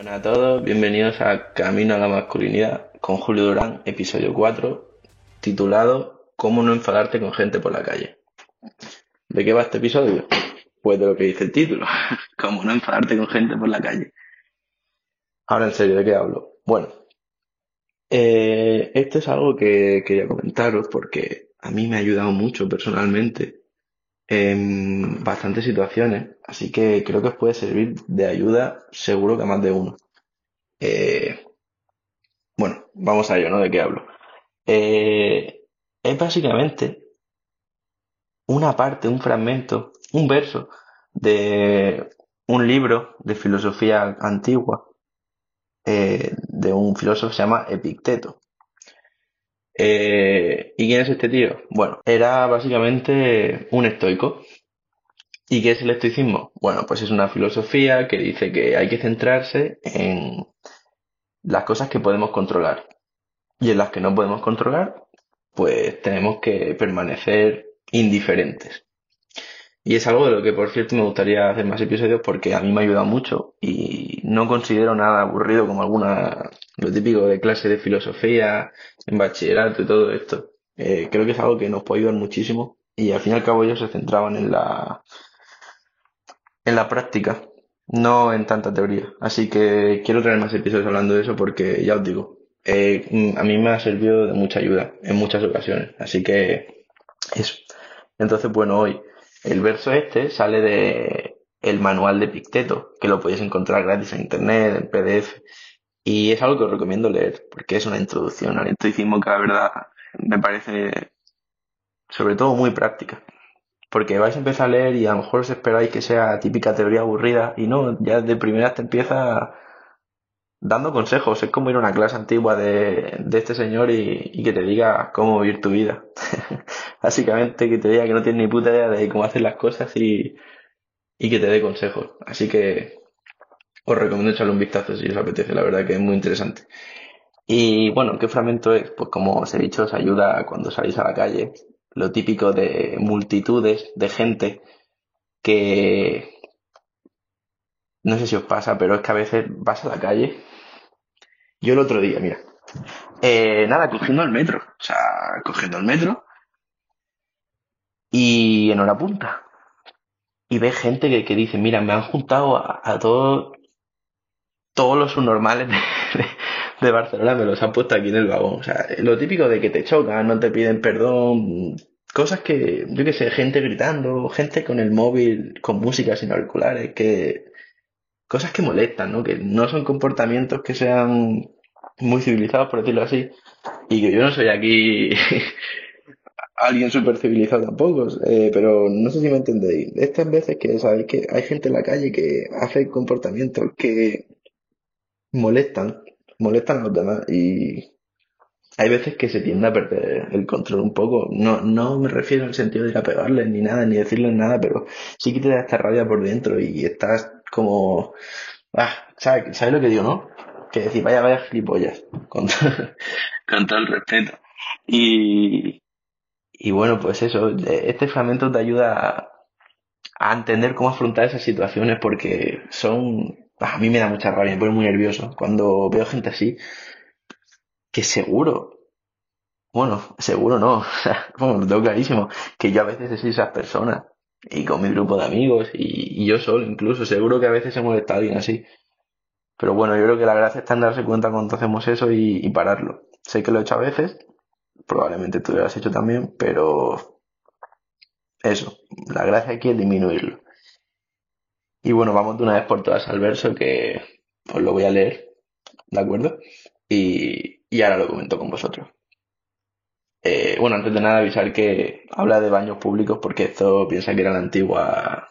Buenas a todos, bienvenidos a Camino a la Masculinidad con Julio Durán, episodio 4, titulado ¿Cómo no enfadarte con gente por la calle? ¿De qué va este episodio? Pues de lo que dice el título, ¿Cómo no enfadarte con gente por la calle? Ahora en serio, ¿de qué hablo? Bueno, eh, esto es algo que quería comentaros porque a mí me ha ayudado mucho personalmente en bastantes situaciones, así que creo que os puede servir de ayuda seguro que a más de uno. Eh, bueno, vamos a ello, ¿no? ¿De qué hablo? Eh, es básicamente una parte, un fragmento, un verso de un libro de filosofía antigua eh, de un filósofo que se llama Epicteto. Eh, ¿Y quién es este tío? Bueno, era básicamente un estoico. ¿Y qué es el estoicismo? Bueno, pues es una filosofía que dice que hay que centrarse en las cosas que podemos controlar. Y en las que no podemos controlar, pues tenemos que permanecer indiferentes. Y es algo de lo que, por cierto, me gustaría hacer más episodios porque a mí me ha ayudado mucho y no considero nada aburrido como alguna, lo típico de clase de filosofía, en bachillerato y todo esto. Eh, creo que es algo que nos puede ayudar muchísimo y al fin y al cabo ellos se centraban en la, en la práctica, no en tanta teoría. Así que quiero traer más episodios hablando de eso porque ya os digo, eh, a mí me ha servido de mucha ayuda en muchas ocasiones. Así que eso. Entonces, bueno, hoy el verso este sale de el manual de Picteto, que lo podéis encontrar gratis en internet, en PDF. Y es algo que os recomiendo leer, porque es una introducción al estoicismo que la verdad me parece sobre todo muy práctica. Porque vais a empezar a leer y a lo mejor os esperáis que sea típica teoría aburrida y no, ya de primera te empieza dando consejos. Es como ir a una clase antigua de, de este señor y, y, que te diga cómo vivir tu vida. Básicamente que te diga que no tienes ni puta idea de cómo hacer las cosas y, y que te dé consejos. Así que os recomiendo echarle un vistazo si os apetece, la verdad que es muy interesante. Y bueno, ¿qué fragmento es? Pues como os he dicho, os ayuda cuando salís a la calle. Lo típico de multitudes de gente que no sé si os pasa, pero es que a veces vas a la calle. Yo el otro día, mira. Eh, nada, cogiendo el metro. O sea, cogiendo el metro. Y en hora punta. Y ves gente que, que dice, mira, me han juntado a, a todos todos los subnormales de, Barcelona, me los han puesto aquí en el vagón. O sea, lo típico de que te chocan, no te piden perdón, cosas que, yo qué sé, gente gritando, gente con el móvil, con música sin auriculares, que cosas que molestan, ¿no? Que no son comportamientos que sean muy civilizados, por decirlo así, y que yo no soy aquí alguien súper civilizado tampoco, eh, pero no sé si me entendéis. Estas veces que sabéis que hay gente en la calle que hace comportamientos que molestan, molestan a los demás y hay veces que se tiende a perder el control un poco. No, no me refiero el sentido de ir a pegarles ni nada, ni decirles nada, pero sí que te da esta rabia por dentro y estás como... Ah, ¿sabes, ¿sabes lo que digo, no? Que decir, vaya, vaya gilipollas, con, con todo el respeto. Y, y bueno, pues eso, este fragmento te ayuda a, a entender cómo afrontar esas situaciones porque son... A mí me da mucha rabia, me pone muy nervioso cuando veo gente así que seguro, bueno, seguro no, bueno, lo tengo clarísimo, que yo a veces soy esas personas y con mi grupo de amigos y, yo solo incluso, seguro que a veces se molesta a alguien así. Pero bueno, yo creo que la gracia está en darse cuenta cuando hacemos eso y, pararlo. Sé que lo he hecho a veces, probablemente tú lo hayas hecho también, pero eso, la gracia aquí es disminuirlo. Y bueno, vamos de una vez por todas al verso que os lo voy a leer, ¿de acuerdo? Y, y ahora lo comento con vosotros. Eh, bueno, antes de nada avisar que habla de baños públicos porque esto piensa que era la antigua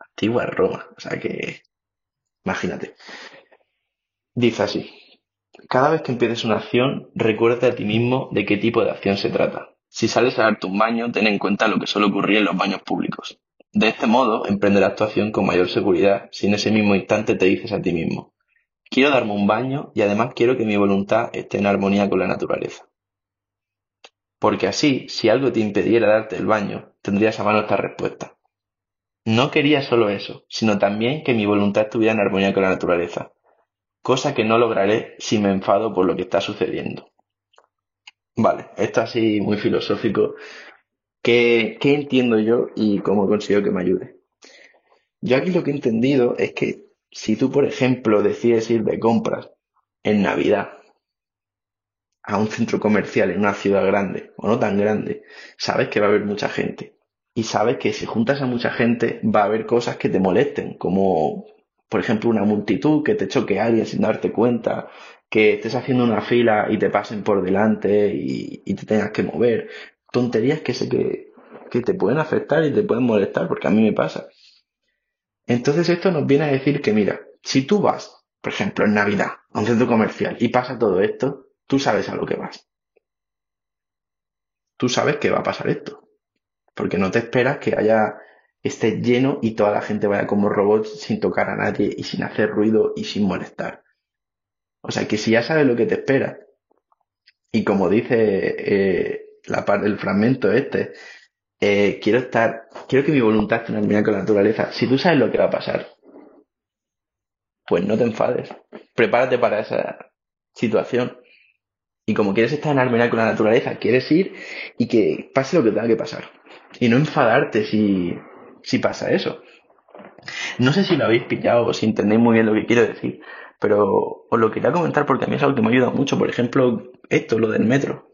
antigua Roma, o sea que imagínate. Dice así: Cada vez que empieces una acción, recuerda a ti mismo de qué tipo de acción se trata. Si sales a darte un baño, ten en cuenta lo que suele ocurrir en los baños públicos. De este modo, emprende la actuación con mayor seguridad si en ese mismo instante te dices a ti mismo: Quiero darme un baño y además quiero que mi voluntad esté en armonía con la naturaleza. Porque así, si algo te impediera darte el baño, tendrías a mano esta respuesta. No quería solo eso, sino también que mi voluntad estuviera en armonía con la naturaleza. cosa que no lograré si me enfado por lo que está sucediendo. Vale, esto así muy filosófico. ¿Qué, entiendo yo y cómo consigo que me ayude? Yo aquí lo que he entendido es que si tú, por ejemplo, decides ir de compras en Navidad a un centro comercial en una ciudad grande o no tan grande, sabes que va a haber mucha gente. Y sabes que si juntas a mucha gente va a haber cosas que te molesten, como por ejemplo una multitud, que te choque alguien sin darte cuenta, que estés haciendo una fila y te pasen por delante y te tengas que mover. Tonterías que sé que, que te pueden afectar y te pueden molestar, porque a mí me pasa. Entonces esto nos viene a decir que mira, si tú vas, por ejemplo, en Navidad a un centro comercial y pasa todo esto, tú sabes a lo que vas. Tú sabes que va a pasar esto. Porque no te esperas que haya esté lleno y toda la gente vaya como robots sin tocar a nadie y sin hacer ruido y sin molestar. O sea que si ya sabes lo que te espera, y como dice eh, la parte del fragmento este, eh, quiero estar, quiero que mi voluntad esté en con la naturaleza. Si tú sabes lo que va a pasar, pues no te enfades. Prepárate para esa situación. Y como quieres estar en armonía con la naturaleza, quieres ir y que pase lo que tenga que pasar. Y no enfadarte si, si pasa eso. No sé si lo habéis pillado o si entendéis muy bien lo que quiero decir, pero os lo quería comentar porque a mí es algo que me ha ayudado mucho. Por ejemplo, esto, lo del metro.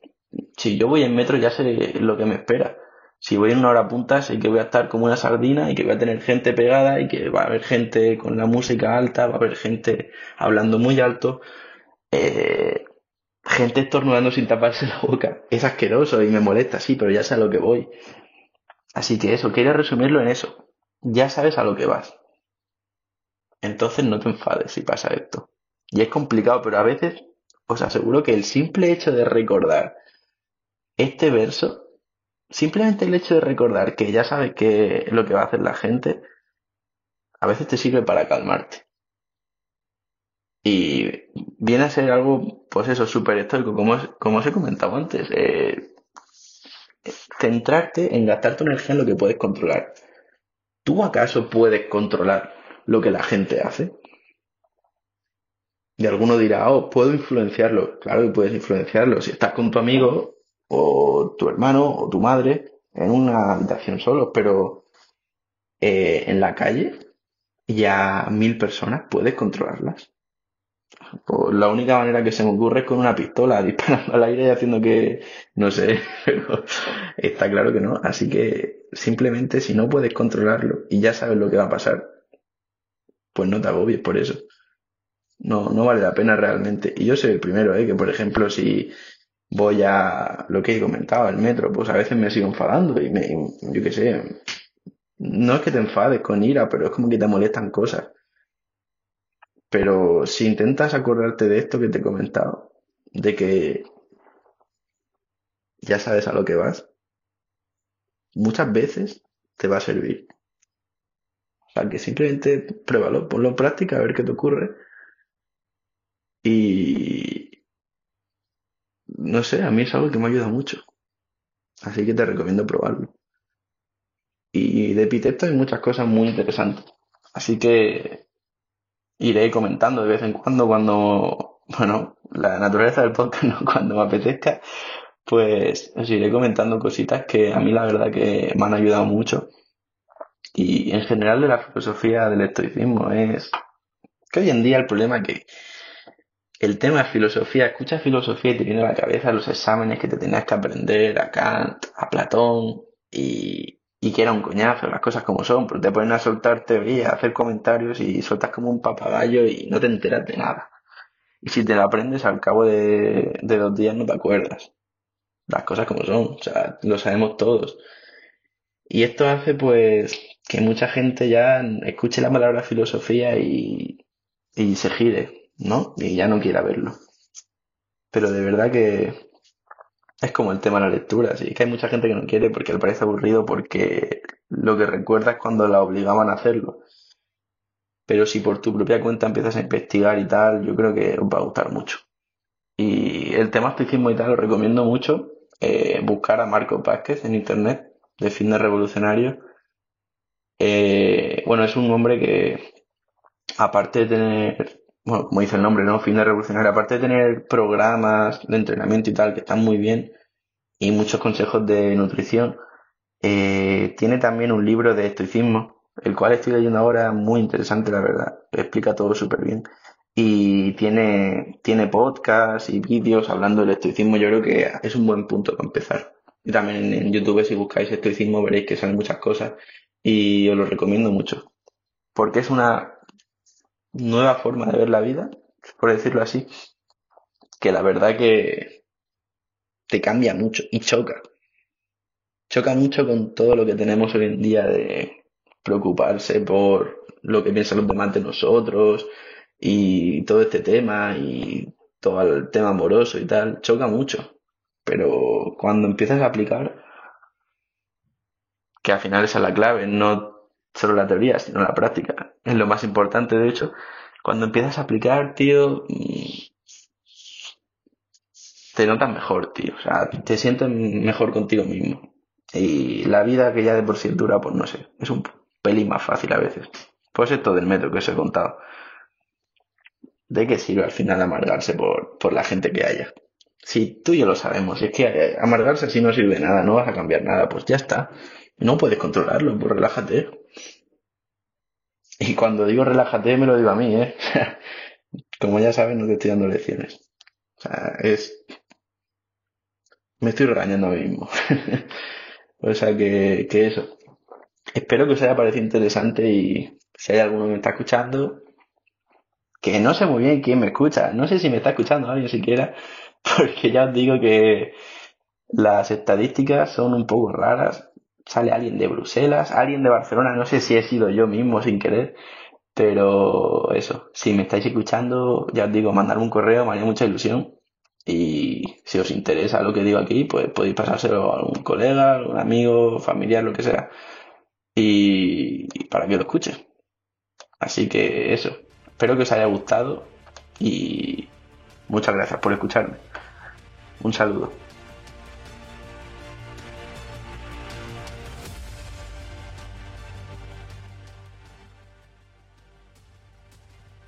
Si yo voy en metro ya sé lo que me espera. Si voy en una hora punta sé que voy a estar como una sardina y que voy a tener gente pegada y que va a haber gente con la música alta, va a haber gente hablando muy alto, eh, gente estornudando sin taparse la boca. Es asqueroso y me molesta, sí, pero ya sé a lo que voy. Así que eso, quería resumirlo en eso. Ya sabes a lo que vas. Entonces no te enfades si pasa esto. Y es complicado, pero a veces os aseguro que el simple hecho de recordar este verso, simplemente el hecho de recordar que ya sabes que lo que va a hacer la gente, a veces te sirve para calmarte. Y viene a ser algo, pues eso, súper estoico, como, como os he comentado antes. Eh, centrarte en gastar tu energía en lo que puedes controlar. ¿Tú acaso puedes controlar lo que la gente hace? Y alguno dirá, oh, puedo influenciarlo. Claro que puedes influenciarlo. Si estás con tu amigo o tu hermano o tu madre en una habitación solo, pero eh, en la calle ya mil personas puedes controlarlas. La única manera que se me ocurre es con una pistola disparando al aire y haciendo que, no sé, pero está claro que no. Así que simplemente si no puedes controlarlo y ya sabes lo que va a pasar, pues no te agobies por eso. No, no vale la pena realmente. Y yo soy el primero, ¿eh? que por ejemplo si voy a lo que he comentado, el metro, pues a veces me sigo enfadando y me, yo qué sé, no es que te enfades con ira, pero es como que te molestan cosas. Pero si intentas acordarte de esto que te he comentado, de que ya sabes a lo que vas, muchas veces te va a servir. O sea, que simplemente pruébalo, ponlo en práctica, a ver qué te ocurre. Y no sé, a mí es algo que me ayuda mucho. Así que te recomiendo probarlo. Y de Epiteto hay muchas cosas muy interesantes. Así que iré comentando de vez en cuando cuando, bueno, la naturaleza del podcast, ¿no? cuando me apetezca, pues os iré comentando cositas que a mí la verdad que me han ayudado mucho. Y en general de la filosofía del estoicismo es que hoy en día el problema que el tema de filosofía, escuchas filosofía y te viene a la cabeza los exámenes que te tenías que aprender a Kant, a Platón y, y que era un coñazo, las cosas como son, porque te ponen a soltar teorías, a hacer comentarios y sueltas como un papagayo y no te enteras de nada. Y si te la aprendes al cabo de, de dos días no te acuerdas. Las cosas como son, o sea, lo sabemos todos. Y esto hace pues que mucha gente ya escuche la palabra filosofía y, y se gire, ¿no? Y ya no quiera verlo. Pero de verdad que es como el tema de la lectura, sí, que hay mucha gente que no quiere porque le parece aburrido porque lo que recuerda es cuando la obligaban a hacerlo. Pero si por tu propia cuenta empiezas a investigar y tal, yo creo que os va a gustar mucho. Y el tema estoicismo y tal, os recomiendo mucho eh, buscar a Marco Vázquez en internet, de Fitness Revolucionario. Eh, bueno, es un hombre que, aparte de tener bueno, como dice el nombre, ¿no? Fin de revolucionar. Aparte de tener programas de entrenamiento y tal, que están muy bien, y muchos consejos de nutrición, eh, tiene también un libro de estoicismo, el cual estoy leyendo ahora, muy interesante, la verdad. Explica todo súper bien. Y tiene, tiene podcasts y vídeos hablando del estoicismo. Yo creo que es un buen punto para empezar. Y también en YouTube, si buscáis estoicismo, veréis que salen muchas cosas. Y os lo recomiendo mucho. Porque es una nueva forma de ver la vida, por decirlo así, que la verdad que te cambia mucho y choca. Choca mucho con todo lo que tenemos hoy en día de preocuparse por lo que piensan los demás de nosotros y todo este tema y todo el tema amoroso y tal, choca mucho. Pero cuando empiezas a aplicar, que al final es la clave, no solo la teoría, sino la práctica. Es lo más importante, de hecho. Cuando empiezas a aplicar, tío, mm, te notas mejor, tío. O sea, te sientes mejor contigo mismo. Y la vida que ya de por sí dura, pues no sé, es un pelín más fácil a veces. Pues esto del metro que os he contado. ¿De qué sirve al final amargarse por, por la gente que haya? Si tú y yo lo sabemos, es que amargarse así no sirve nada, no vas a cambiar nada, pues ya está. No puedes controlarlo, pues relájate. Y cuando digo relájate, me lo digo a mí, ¿eh? Como ya sabes, no te estoy dando lecciones. O sea, es... Me estoy regañando a mí mismo. o sea, que, que eso. Espero que os haya parecido interesante y si hay alguno que me está escuchando, que no sé muy bien quién me escucha. No sé si me está escuchando alguien siquiera, porque ya os digo que las estadísticas son un poco raras sale alguien de Bruselas, alguien de Barcelona, no sé si he sido yo mismo sin querer, pero eso, si me estáis escuchando, ya os digo, mandarme un correo, me haría mucha ilusión. Y si os interesa lo que digo aquí, pues podéis pasárselo a algún colega, algún amigo, familiar, lo que sea. Y, y para que lo escuche. Así que eso, espero que os haya gustado y muchas gracias por escucharme. Un saludo.